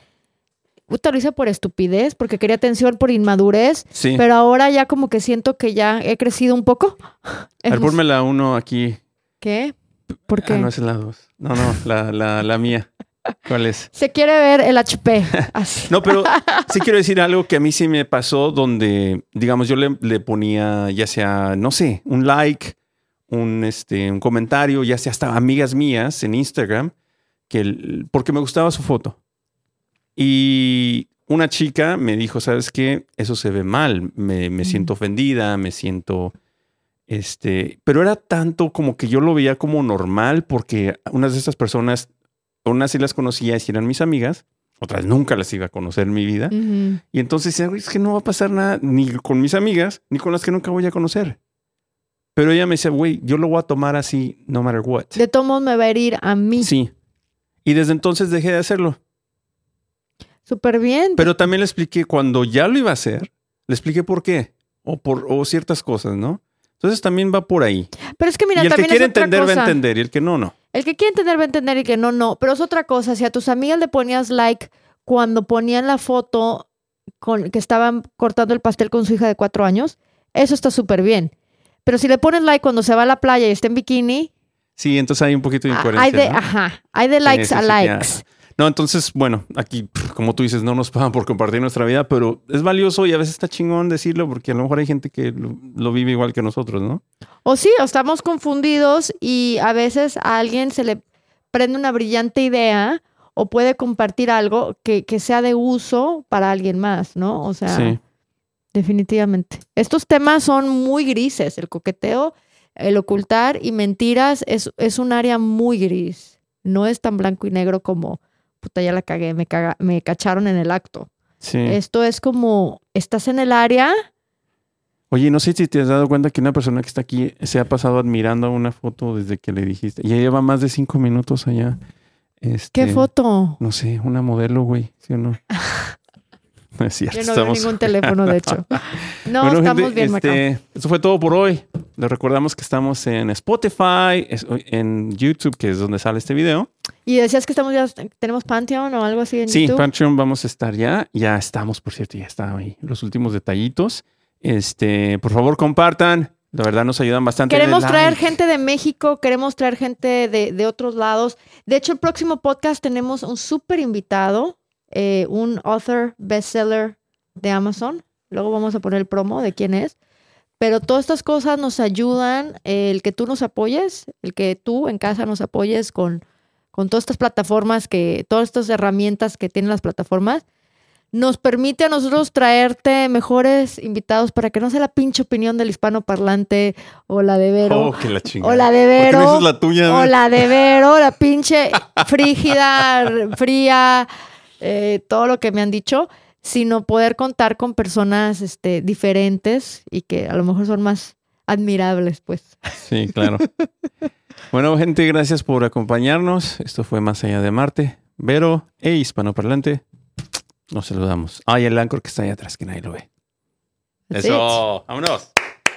Speaker 1: puta, lo hice por estupidez, porque quería atención por inmadurez,
Speaker 2: Sí.
Speaker 1: pero ahora ya como que siento que ya he crecido un poco. *laughs*
Speaker 2: A ver, uno aquí.
Speaker 1: ¿Qué? ¿Por qué?
Speaker 2: Ah, no, esa es la dos. No, no, la, la, la mía. ¿Cuál es?
Speaker 1: Se quiere ver el HP. *laughs* Así.
Speaker 2: No, pero *laughs* sí quiero decir algo que a mí sí me pasó donde, digamos, yo le, le ponía ya sea, no sé, un like, un, este, un comentario, ya sea hasta amigas mías en Instagram, que el- porque me gustaba su foto. Y una chica me dijo, ¿sabes qué? Eso se ve mal, me, me
Speaker 1: Mm.
Speaker 2: siento ofendida, me siento... Este, pero era tanto como que yo lo veía como normal porque unas de estas personas, unas sí las conocía y eran mis amigas, otras nunca las iba a conocer en mi vida.
Speaker 1: Ujú.
Speaker 2: Y entonces decía, "Güey, es que no va a pasar nada ni con mis amigas, ni con las que nunca voy a conocer. Pero ella me decía, güey, yo lo voy a tomar así, no matter what.
Speaker 1: De todos me va a herir a mí.
Speaker 2: Sí. Y desde entonces dejé de hacerlo.
Speaker 1: Súper bien.
Speaker 2: Pero también le expliqué cuando ya lo iba a hacer, le expliqué por qué. O por o ciertas cosas, ¿no? Entonces también va por ahí.
Speaker 1: Pero es que mira,
Speaker 2: y el que
Speaker 1: también
Speaker 2: quiere
Speaker 1: es otra
Speaker 2: entender va a entender y el que no, no.
Speaker 1: El que quiere entender va a entender y que no, no. Pero es otra cosa. Si a tus amigas le ponías like cuando ponían la foto con que estaban cortando el pastel con su hija de cuatro años, eso está súper bien. Pero si le pones like cuando se va a la playa y está en bikini,
Speaker 2: Sí, entonces hay un poquito de
Speaker 1: ah,
Speaker 2: incoherencia.
Speaker 1: hay de,
Speaker 2: ¿no?
Speaker 1: ajá, hay de likes
Speaker 2: sí,
Speaker 1: a
Speaker 2: sí, ya. No, entonces, bueno, aquí, como tú dices, no nos pagan por compartir nuestra vida, pero es valioso y a veces está chingón decirlo porque a lo mejor hay gente que lo, lo vive igual que nosotros, ¿no?
Speaker 1: O sí, o estamos confundidos y a veces a alguien se le prende una brillante idea o puede compartir algo que, que sea de uso para alguien más, ¿no? O sea,
Speaker 2: Sí.
Speaker 1: definitivamente. Estos temas son muy grises. El coqueteo, el ocultar y mentiras es, es un área muy gris. No es tan blanco y negro como, puta, ya la cagué, me, caga- me cacharon en el acto.
Speaker 2: Sí.
Speaker 1: Esto es como, estás en el área,
Speaker 2: Oye, no sé si te has dado cuenta que una persona que está aquí se ha pasado admirando una foto desde que le dijiste. Ya lleva más de cinco minutos allá. Este,
Speaker 1: ¿qué foto?
Speaker 2: No sé, una modelo, güey, ¿sí o no? *laughs* No es cierto.
Speaker 1: Yo no veo ningún teléfono, de hecho. *laughs* No,
Speaker 2: Bueno,
Speaker 1: estamos
Speaker 2: gente,
Speaker 1: bien,
Speaker 2: este, Eso fue todo por hoy. Les recordamos que estamos en Spotify, en YouTube, que es donde sale este video.
Speaker 1: Y decías que estamos ya, tenemos Pantheon o algo así en
Speaker 2: Sí,
Speaker 1: YouTube.
Speaker 2: Patreon vamos a estar ya. Ya estamos, por cierto, ya está ahí. Los últimos detallitos. Este, por favor, compartan. La verdad nos ayudan bastante.
Speaker 1: Queremos traer gente de México, queremos traer gente de, de otros lados. De hecho, el próximo podcast tenemos un súper invitado, eh, un author bestseller de Amazon. Luego vamos a poner el promo de quién es. Pero todas estas cosas nos ayudan, eh, el que tú nos apoyes, el que tú en casa nos apoyes con, con todas estas plataformas, que, todas estas herramientas que tienen las plataformas, nos permite a nosotros traerte mejores invitados para que no sea la pinche opinión del hispano parlante o la de Vero.
Speaker 2: Oh, que la chingada.
Speaker 1: O la de
Speaker 2: ¿Por qué no
Speaker 1: Vero.
Speaker 2: dices la tuya?
Speaker 1: O la de Vero, la *laughs* pinche frígida, fría, eh, todo lo que me han dicho, sino poder contar con personas este, diferentes y que a lo mejor son más admirables, pues.
Speaker 2: Sí, claro. *laughs* bueno, gente, gracias por acompañarnos. Esto fue Más Allá de Marte. Vero e hispanoparlante. Nos saludamos. Ay, el Anchor que está ahí atrás, que nadie lo ve.
Speaker 1: That's
Speaker 2: Eso, vámonos.